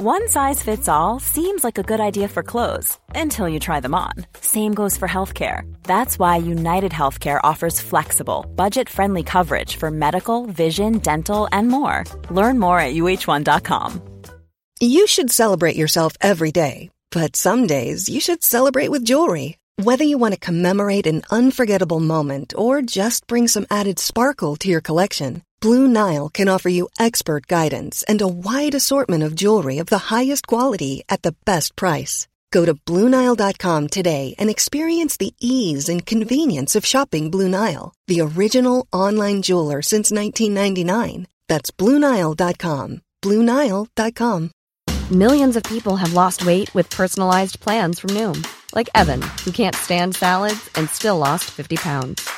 One size fits all seems like a good idea for clothes until you try them on. Same goes for healthcare. That's why United Healthcare offers flexible, budget friendly coverage for medical, vision, dental, and more. Learn more at uh1.com. You should celebrate yourself every day, but some days you should celebrate with jewelry. Whether you want to commemorate an unforgettable moment or just bring some added sparkle to your collection, Blue Nile can offer you expert guidance and a wide assortment of jewelry of the highest quality at the best price. Go to BlueNile.com today and experience the ease and convenience of shopping Blue Nile, the original online jeweler since 1999. That's BlueNile.com. BlueNile.com. Millions of people have lost weight with personalized plans from Noom, like Evan, who can't stand salads and still lost 50 pounds.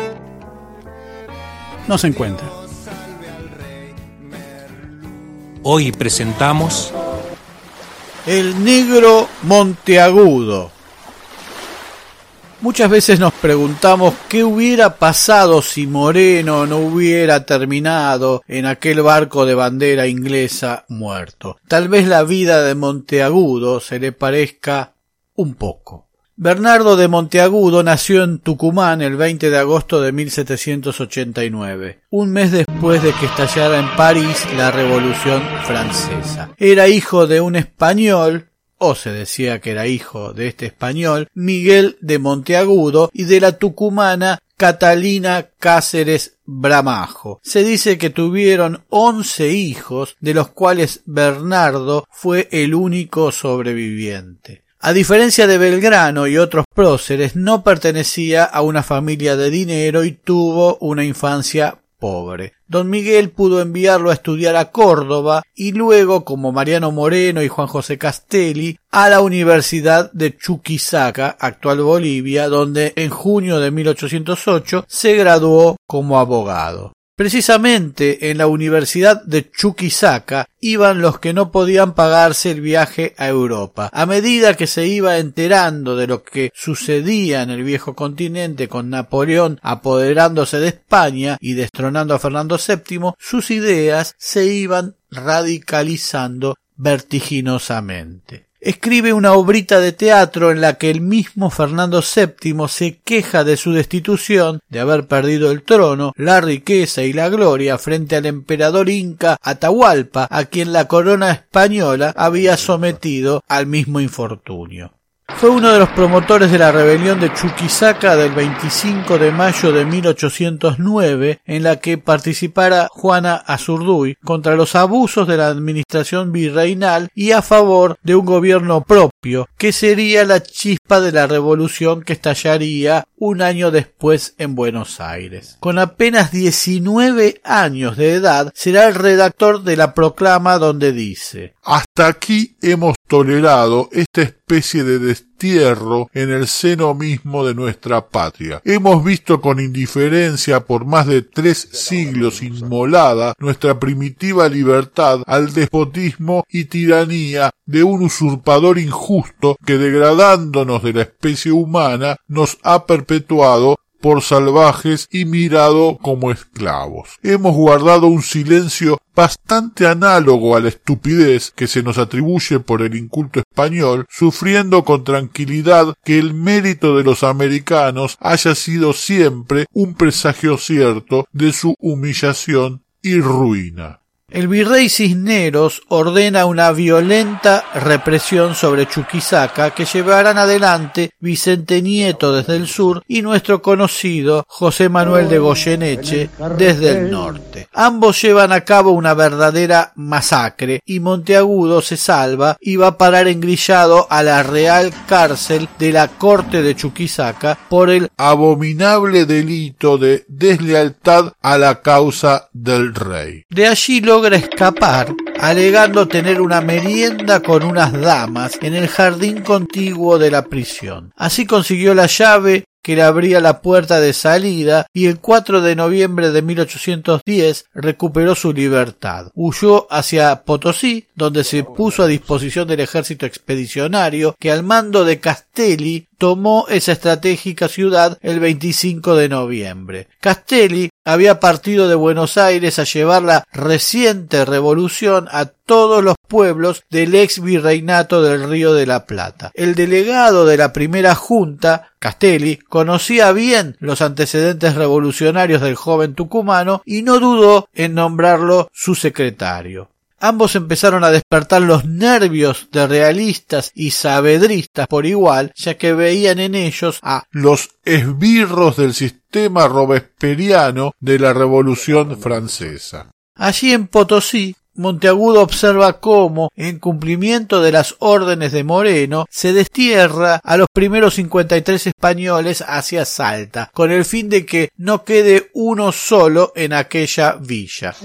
no se encuentra. Hoy presentamos El negro monteagudo. Muchas veces nos preguntamos qué hubiera pasado si Moreno no hubiera terminado en aquel barco de bandera inglesa muerto. Tal vez la vida de Monteagudo se le parezca un poco. Bernardo de Monteagudo nació en Tucumán el 20 de agosto de 1789, un mes después de que estallara en París la Revolución Francesa. Era hijo de un español, o se decía que era hijo de este español, Miguel de Monteagudo, y de la tucumana Catalina Cáceres Bramajo. Se dice que tuvieron once hijos, de los cuales Bernardo fue el único sobreviviente. A diferencia de Belgrano y otros próceres, no pertenecía a una familia de dinero y tuvo una infancia pobre. Don Miguel pudo enviarlo a estudiar a Córdoba y luego, como Mariano Moreno y Juan José Castelli, a la Universidad de Chuquisaca, actual Bolivia, donde en junio de 1808 se graduó como abogado. Precisamente en la Universidad de Chuquisaca iban los que no podían pagarse el viaje a Europa. A medida que se iba enterando de lo que sucedía en el viejo continente con Napoleón apoderándose de España y destronando a Fernando VII, sus ideas se iban radicalizando vertiginosamente escribe una obrita de teatro en la que el mismo Fernando VII se queja de su destitución, de haber perdido el trono, la riqueza y la gloria frente al emperador inca Atahualpa, a quien la corona española había sometido al mismo infortunio. Fue uno de los promotores de la rebelión de Chuquisaca del 25 de mayo de 1809, en la que participara Juana Azurduy contra los abusos de la administración virreinal y a favor de un gobierno propio, que sería la chispa de la revolución que estallaría un año después en Buenos Aires. Con apenas 19 años de edad, será el redactor de la proclama donde dice Hasta aquí hemos tolerado esta especie de destierro en el seno mismo de nuestra patria. Hemos visto con indiferencia por más de tres siglos inmolada nuestra primitiva libertad al despotismo y tiranía de un usurpador injusto que degradándonos de la especie humana nos ha perpetuado por salvajes y mirado como esclavos. Hemos guardado un silencio bastante análogo a la estupidez que se nos atribuye por el inculto español, sufriendo con tranquilidad que el mérito de los americanos haya sido siempre un presagio cierto de su humillación y ruina. El virrey Cisneros ordena una violenta represión sobre Chuquisaca que llevarán adelante Vicente Nieto desde el sur y nuestro conocido José Manuel de Goyeneche desde el norte. Ambos llevan a cabo una verdadera masacre y Monteagudo se salva y va a parar engrillado a la real cárcel de la corte de Chuquisaca por el abominable delito de deslealtad a la causa del rey. De allí escapar, alegando tener una merienda con unas damas en el jardín contiguo de la prisión. Así consiguió la llave que le abría la puerta de salida y el 4 de noviembre de 1810 recuperó su libertad. Huyó hacia Potosí, donde se puso a disposición del ejército expedicionario que al mando de Castelli tomó esa estratégica ciudad el 25 de noviembre. Castelli había partido de Buenos Aires a llevar la reciente revolución a todos los pueblos del ex virreinato del Río de la Plata. El delegado de la primera junta, Castelli, conocía bien los antecedentes revolucionarios del joven tucumano y no dudó en nombrarlo su secretario. Ambos empezaron a despertar los nervios de realistas y sabedristas por igual, ya que veían en ellos a los esbirros del sistema robesperiano de la Revolución Francesa. Allí en Potosí, Monteagudo observa cómo, en cumplimiento de las órdenes de Moreno, se destierra a los primeros 53 españoles hacia Salta, con el fin de que no quede uno solo en aquella villa.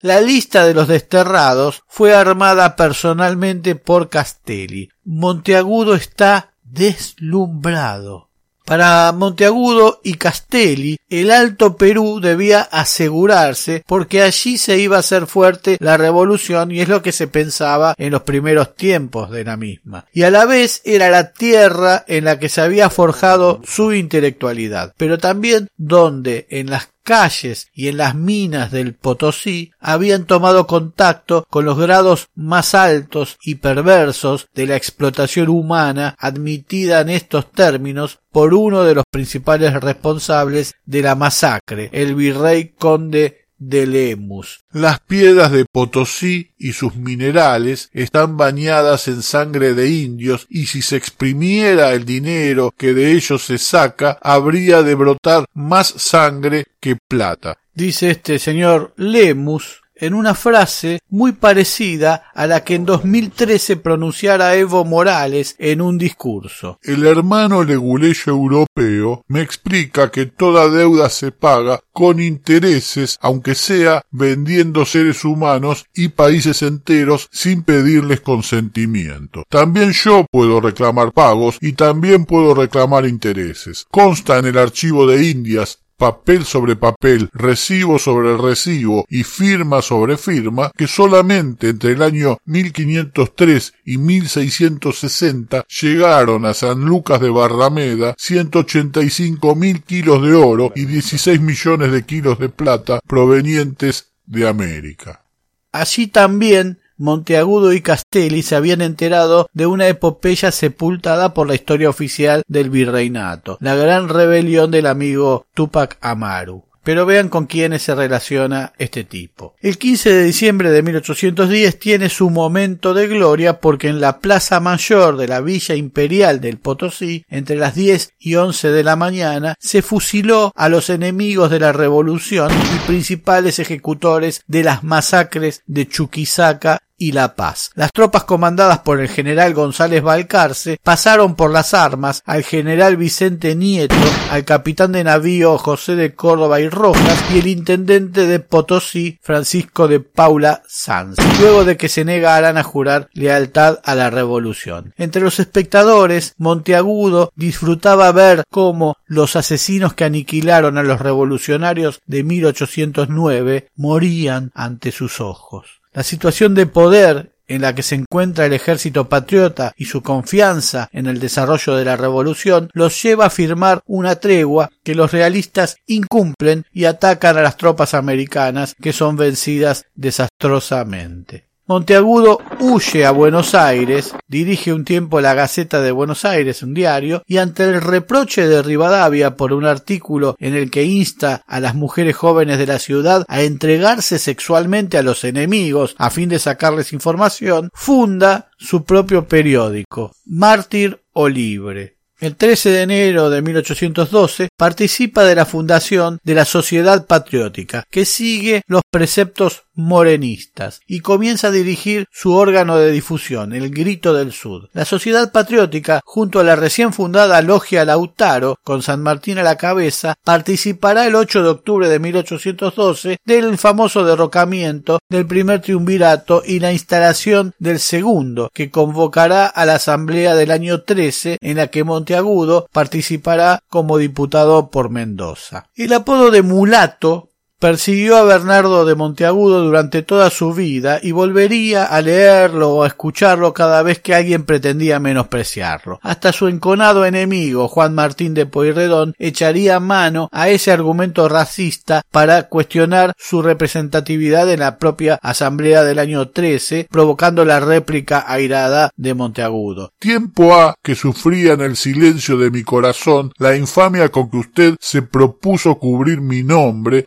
La lista de los desterrados fue armada personalmente por Castelli. Monteagudo está deslumbrado. Para Monteagudo y Castelli, el Alto Perú debía asegurarse porque allí se iba a hacer fuerte la revolución y es lo que se pensaba en los primeros tiempos de la misma. Y a la vez era la tierra en la que se había forjado su intelectualidad, pero también donde en las calles y en las minas del Potosí habían tomado contacto con los grados más altos y perversos de la explotación humana admitida en estos términos por uno de los principales responsables de la masacre, el virrey conde de Lemus. Las piedras de Potosí y sus minerales están bañadas en sangre de indios y si se exprimiera el dinero que de ellos se saca, habría de brotar más sangre que plata. Dice este señor Lemus, en una frase muy parecida a la que en 2013 pronunciara Evo Morales en un discurso. El hermano leguleyo europeo me explica que toda deuda se paga con intereses, aunque sea vendiendo seres humanos y países enteros sin pedirles consentimiento. También yo puedo reclamar pagos y también puedo reclamar intereses. Consta en el archivo de Indias papel sobre papel, recibo sobre recibo y firma sobre firma, que solamente entre el año 1503 y 1660 llegaron a San Lucas de Barrameda 185 mil kilos de oro y 16 millones de kilos de plata provenientes de América. Así también Monteagudo y Castelli se habían enterado de una epopeya sepultada por la historia oficial del virreinato, la gran rebelión del amigo Tupac Amaru. Pero vean con quiénes se relaciona este tipo. El 15 de diciembre de 1810 tiene su momento de gloria porque en la plaza mayor de la Villa Imperial del Potosí, entre las 10 y 11 de la mañana, se fusiló a los enemigos de la revolución y principales ejecutores de las masacres de Chuquisaca y La Paz. Las tropas comandadas por el general González Balcarce pasaron por las armas al general Vicente Nieto, al capitán de navío José de Córdoba y Rojas y el intendente de Potosí Francisco de Paula Sanz, luego de que se negaran a jurar lealtad a la revolución. Entre los espectadores, Monteagudo disfrutaba ver cómo los asesinos que aniquilaron a los revolucionarios de 1809 morían ante sus ojos. La situación de poder en la que se encuentra el ejército patriota y su confianza en el desarrollo de la revolución los lleva a firmar una tregua que los realistas incumplen y atacan a las tropas americanas que son vencidas desastrosamente. Monteagudo huye a Buenos Aires, dirige un tiempo la Gaceta de Buenos Aires, un diario, y ante el reproche de Rivadavia por un artículo en el que insta a las mujeres jóvenes de la ciudad a entregarse sexualmente a los enemigos a fin de sacarles información, funda su propio periódico, Mártir o Libre. El 13 de enero de 1812 participa de la fundación de la Sociedad Patriótica, que sigue los preceptos morenistas y comienza a dirigir su órgano de difusión, el Grito del Sur. La Sociedad Patriótica, junto a la recién fundada Logia Lautaro, con San Martín a la cabeza, participará el 8 de octubre de 1812 del famoso derrocamiento del primer triunvirato y la instalación del segundo, que convocará a la Asamblea del año 13, en la que Monteagudo participará como diputado por Mendoza. El apodo de mulato Persiguió a Bernardo de Monteagudo durante toda su vida y volvería a leerlo o a escucharlo cada vez que alguien pretendía menospreciarlo. Hasta su enconado enemigo, Juan Martín de Pueyrredón, echaría mano a ese argumento racista para cuestionar su representatividad en la propia Asamblea del año 13, provocando la réplica airada de Monteagudo. Tiempo ha que sufría en el silencio de mi corazón la infamia con que usted se propuso cubrir mi nombre,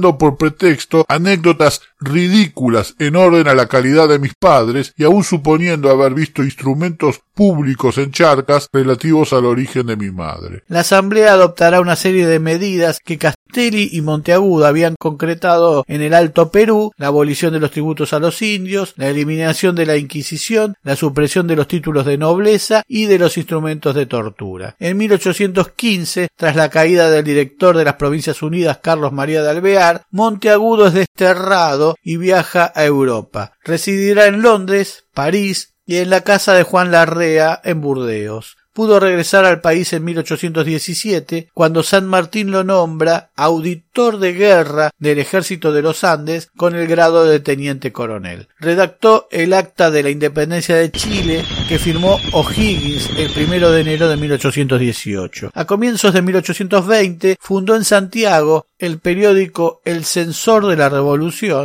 por pretexto anécdotas ridículas en orden a la calidad de mis padres y aun suponiendo haber visto instrumentos públicos en charcas relativos al origen de mi madre. La Asamblea adoptará una serie de medidas que Castelli y Monteagudo habían concretado en el Alto Perú, la abolición de los tributos a los indios, la eliminación de la Inquisición, la supresión de los títulos de nobleza y de los instrumentos de tortura. En 1815, tras la caída del director de las Provincias Unidas, Carlos María de Alvear, Monteagudo es desterrado y viaja a Europa. Residirá en Londres, París y en la casa de Juan Larrea en Burdeos pudo regresar al país en 1817, cuando San Martín lo nombra auditor de guerra del ejército de los Andes con el grado de teniente coronel. Redactó el acta de la independencia de Chile que firmó O'Higgins el primero de enero de 1818. A comienzos de 1820 fundó en Santiago el periódico El Censor de la Revolución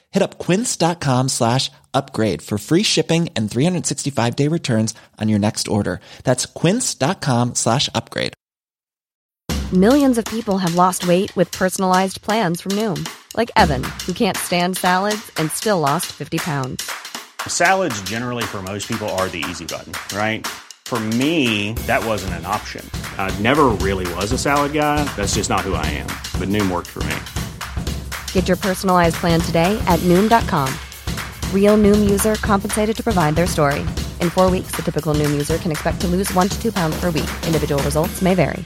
Hit up quince.com slash upgrade for free shipping and 365 day returns on your next order. That's quince.com slash upgrade. Millions of people have lost weight with personalized plans from Noom, like Evan, who can't stand salads and still lost 50 pounds. Salads, generally, for most people, are the easy button, right? For me, that wasn't an option. I never really was a salad guy. That's just not who I am. But Noom worked for me. Get your personalized plan today at Noom.com. Real Noom user compensated to provide their story. In four weeks, the typical Noom user can expect to lose one to two pounds per week. Individual results may vary.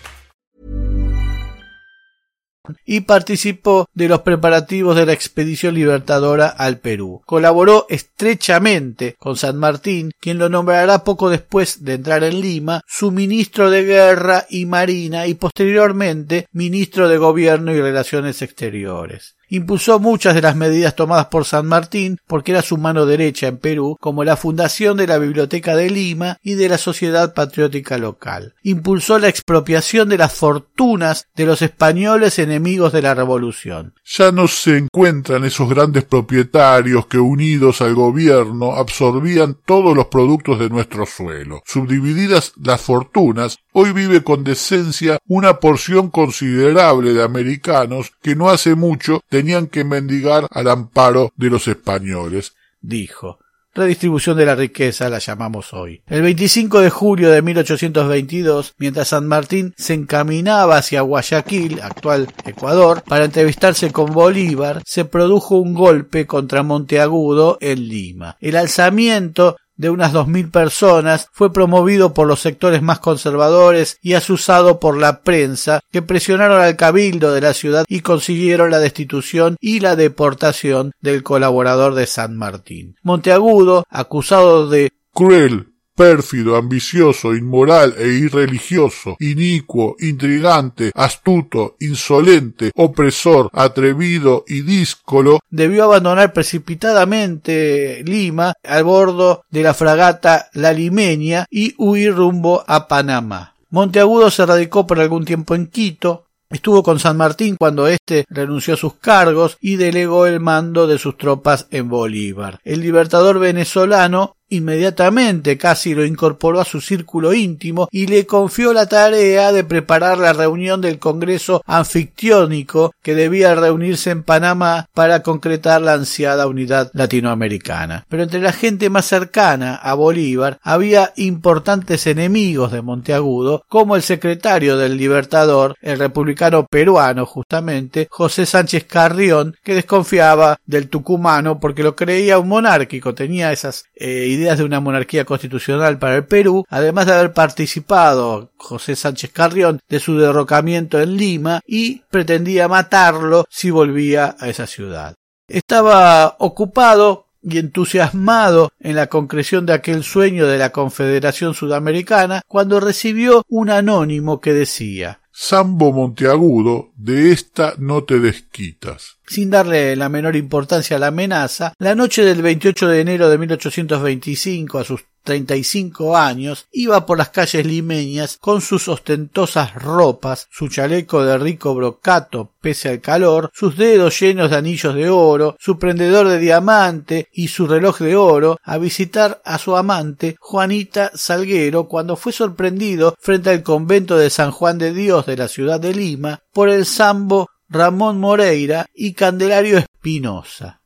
y participó de los preparativos de la expedición libertadora al Perú. Colaboró estrechamente con San Martín, quien lo nombrará poco después de entrar en Lima su ministro de Guerra y Marina y posteriormente ministro de Gobierno y Relaciones Exteriores. Impulsó muchas de las medidas tomadas por San Martín porque era su mano derecha en Perú, como la fundación de la Biblioteca de Lima y de la Sociedad Patriótica Local. Impulsó la expropiación de las fortunas de los españoles enemigos de la Revolución. Ya no se encuentran esos grandes propietarios que unidos al gobierno absorbían todos los productos de nuestro suelo. Subdivididas las fortunas, hoy vive con decencia una porción considerable de americanos que no hace mucho tenían que mendigar al amparo de los españoles. Dijo. Redistribución de la riqueza la llamamos hoy. El 25 de julio de 1822, mientras San Martín se encaminaba hacia Guayaquil, actual Ecuador, para entrevistarse con Bolívar, se produjo un golpe contra Monteagudo en Lima. El alzamiento de unas dos mil personas, fue promovido por los sectores más conservadores y asusado por la prensa, que presionaron al cabildo de la ciudad y consiguieron la destitución y la deportación del colaborador de San Martín. Monteagudo, acusado de cruel pérfido, ambicioso, inmoral e irreligioso, inicuo, intrigante, astuto, insolente, opresor, atrevido y díscolo, debió abandonar precipitadamente Lima al bordo de la fragata La Limeña y huir rumbo a Panamá. Monteagudo se radicó por algún tiempo en Quito, Estuvo con San Martín cuando éste renunció a sus cargos y delegó el mando de sus tropas en Bolívar. El libertador venezolano Inmediatamente casi lo incorporó a su círculo íntimo y le confió la tarea de preparar la reunión del Congreso anfictiónico que debía reunirse en Panamá para concretar la ansiada unidad latinoamericana. Pero entre la gente más cercana a Bolívar había importantes enemigos de Monteagudo, como el secretario del Libertador, el republicano peruano justamente, José Sánchez Carrión, que desconfiaba del tucumano porque lo creía un monárquico, tenía esas eh, ideas de una monarquía constitucional para el Perú, además de haber participado José Sánchez Carrión de su derrocamiento en Lima y pretendía matarlo si volvía a esa ciudad. Estaba ocupado y entusiasmado en la concreción de aquel sueño de la Confederación Sudamericana cuando recibió un anónimo que decía Sambo Monteagudo, de esta no te desquitas. Sin darle la menor importancia a la amenaza, la noche del 28 de enero de 1825, a sus 35 años, iba por las calles limeñas con sus ostentosas ropas, su chaleco de rico brocato pese al calor, sus dedos llenos de anillos de oro, su prendedor de diamante y su reloj de oro, a visitar a su amante Juanita Salguero cuando fue sorprendido frente al convento de San Juan de Dios de la ciudad de Lima por el sambo Ramón Moreira y Candelario Espinosa.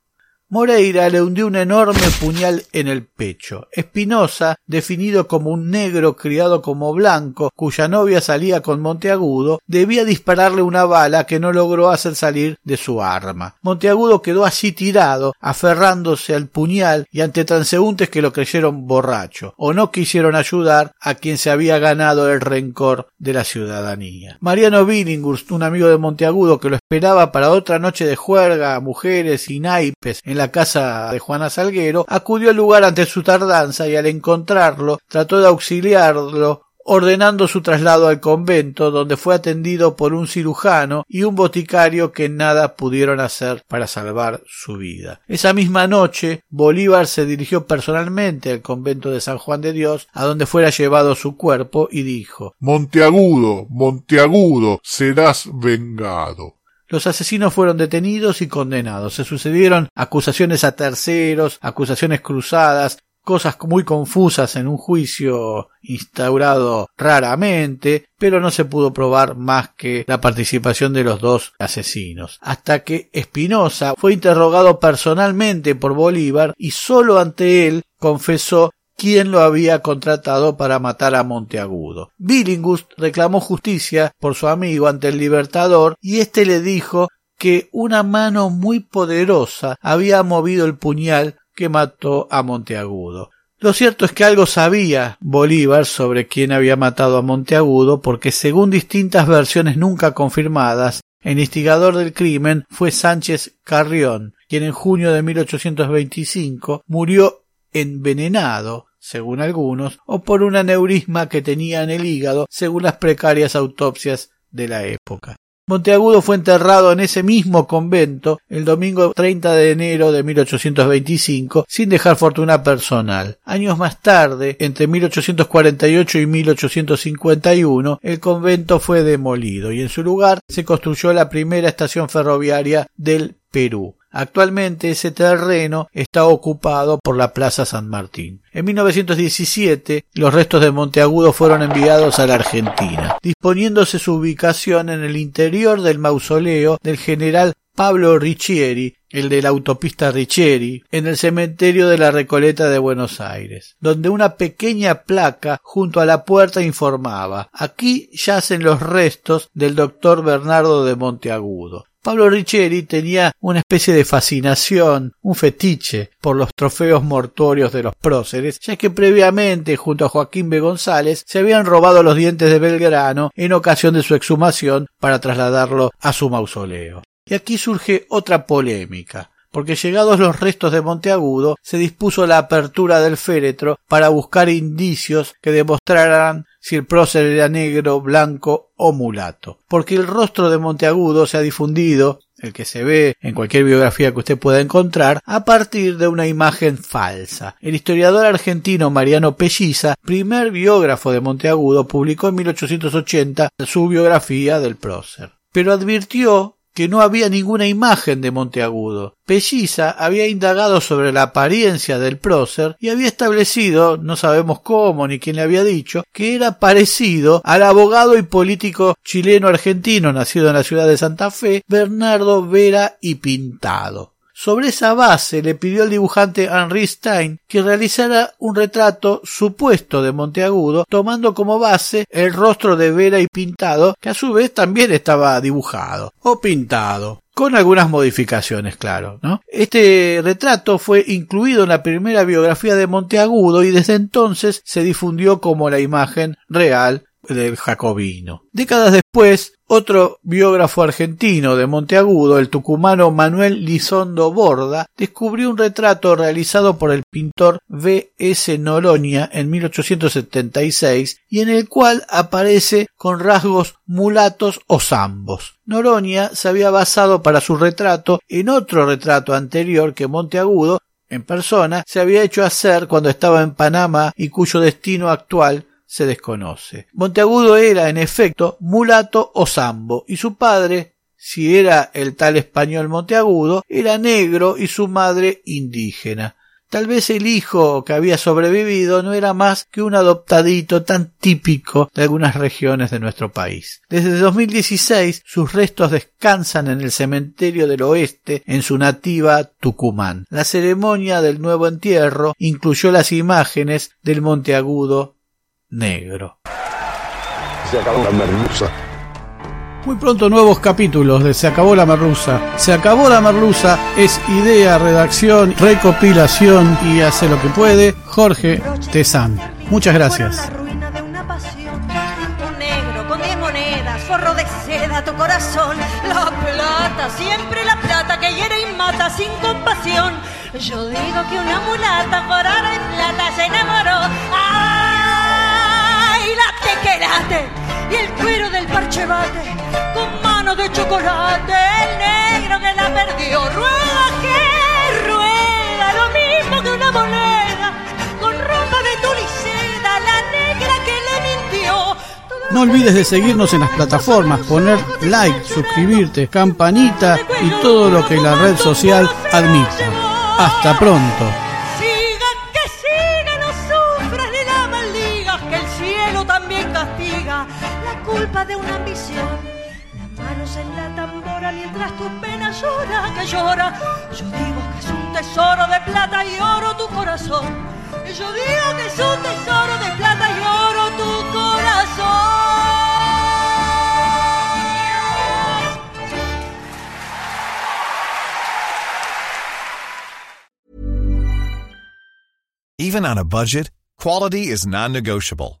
Moreira le hundió un enorme puñal en el pecho. Espinosa, definido como un negro criado como blanco, cuya novia salía con Monteagudo, debía dispararle una bala que no logró hacer salir de su arma. Monteagudo quedó así tirado, aferrándose al puñal y ante transeúntes que lo creyeron borracho, o no quisieron ayudar a quien se había ganado el rencor de la ciudadanía. Mariano Billinghurst, un amigo de Monteagudo que lo esperaba para otra noche de juerga, mujeres y naipes en la casa de Juana Salguero, acudió al lugar ante su tardanza y al encontrarlo trató de auxiliarlo ordenando su traslado al convento, donde fue atendido por un cirujano y un boticario que nada pudieron hacer para salvar su vida. Esa misma noche, Bolívar se dirigió personalmente al convento de San Juan de Dios, a donde fuera llevado su cuerpo, y dijo Monteagudo, Monteagudo, serás vengado. Los asesinos fueron detenidos y condenados. Se sucedieron acusaciones a terceros, acusaciones cruzadas, cosas muy confusas en un juicio instaurado raramente, pero no se pudo probar más que la participación de los dos asesinos, hasta que Espinosa fue interrogado personalmente por Bolívar y sólo ante él confesó quién lo había contratado para matar a Monteagudo. Billinghurst reclamó justicia por su amigo ante el Libertador y éste le dijo que una mano muy poderosa había movido el puñal que mató a Monteagudo. Lo cierto es que algo sabía Bolívar sobre quién había matado a Monteagudo porque según distintas versiones nunca confirmadas, el instigador del crimen fue Sánchez Carrión, quien en junio de 1825 murió envenenado según algunos, o por un aneurisma que tenía en el hígado, según las precarias autopsias de la época. Monteagudo fue enterrado en ese mismo convento el domingo 30 de enero de 1825 sin dejar fortuna personal. Años más tarde, entre 1848 y 1851, el convento fue demolido y en su lugar se construyó la primera estación ferroviaria del Perú. Actualmente ese terreno está ocupado por la Plaza San Martín. En 1917 los restos de Monteagudo fueron enviados a la Argentina, disponiéndose su ubicación en el interior del mausoleo del general Pablo Riccieri, el de la autopista Riccieri, en el cementerio de la Recoleta de Buenos Aires, donde una pequeña placa junto a la puerta informaba aquí yacen los restos del doctor Bernardo de Monteagudo. Pablo Riccieri tenía una especie de fascinación, un fetiche por los trofeos mortuorios de los próceres, ya que previamente, junto a Joaquín B. González, se habían robado los dientes de Belgrano en ocasión de su exhumación para trasladarlo a su mausoleo. Y aquí surge otra polémica. porque llegados los restos de Monteagudo, se dispuso la apertura del féretro para buscar indicios que demostraran si el prócer era negro, blanco o mulato, porque el rostro de Monteagudo se ha difundido el que se ve en cualquier biografía que usted pueda encontrar, a partir de una imagen falsa. El historiador argentino Mariano Pelliza, primer biógrafo de Monteagudo, publicó en 1880 su biografía del prócer. Pero advirtió que no había ninguna imagen de Monteagudo. Pelliza había indagado sobre la apariencia del prócer y había establecido, no sabemos cómo ni quién le había dicho, que era parecido al abogado y político chileno-argentino nacido en la ciudad de Santa Fe, Bernardo Vera y Pintado. Sobre esa base le pidió al dibujante Henri Stein que realizara un retrato supuesto de Monteagudo, tomando como base el rostro de Vera y Pintado, que a su vez también estaba dibujado o pintado con algunas modificaciones, claro, ¿no? Este retrato fue incluido en la primera biografía de Monteagudo y desde entonces se difundió como la imagen real del jacobino. Décadas después, otro biógrafo argentino de Monteagudo, el tucumano Manuel Lizondo Borda, descubrió un retrato realizado por el pintor V. S. Noroña en 1876 y en el cual aparece con rasgos mulatos o zambos. Noroña se había basado para su retrato en otro retrato anterior que Monteagudo en persona se había hecho hacer cuando estaba en Panamá y cuyo destino actual se desconoce. Monteagudo era, en efecto, mulato o zambo, y su padre, si era el tal español Monteagudo, era negro y su madre indígena. Tal vez el hijo que había sobrevivido no era más que un adoptadito tan típico de algunas regiones de nuestro país. Desde 2016 sus restos descansan en el cementerio del oeste en su nativa Tucumán. La ceremonia del nuevo entierro incluyó las imágenes del Monteagudo negro. Se acabó la merluza. Muy pronto nuevos capítulos de Se acabó la merluza. Se acabó la merluza es idea, redacción, recopilación y hace lo que puede Jorge Tezán. Muchas gracias. Un negro con diez monedas, forro de seda tu corazón. La plata, siempre la plata que hiere y mata sin compasión. Yo digo que una mulata por oro y plata se enamoró. ¡Ay! La tequerate y el cuero del parche bate con mano de chocolate. El negro que la perdió. Rueda que rueda, lo mismo que una moneda. Con ropa de tul y seda, la negra que le mintió. No olvides de seguirnos en las plataformas, poner like, suscribirte, campanita y todo lo que la red social admita. Hasta pronto. Que llora. Yo digo que es un tesoro de plata y oro tu corazón. Yo digo que es un tesoro de plata y oro tu corazón. Even on a budget, quality is non-negotiable.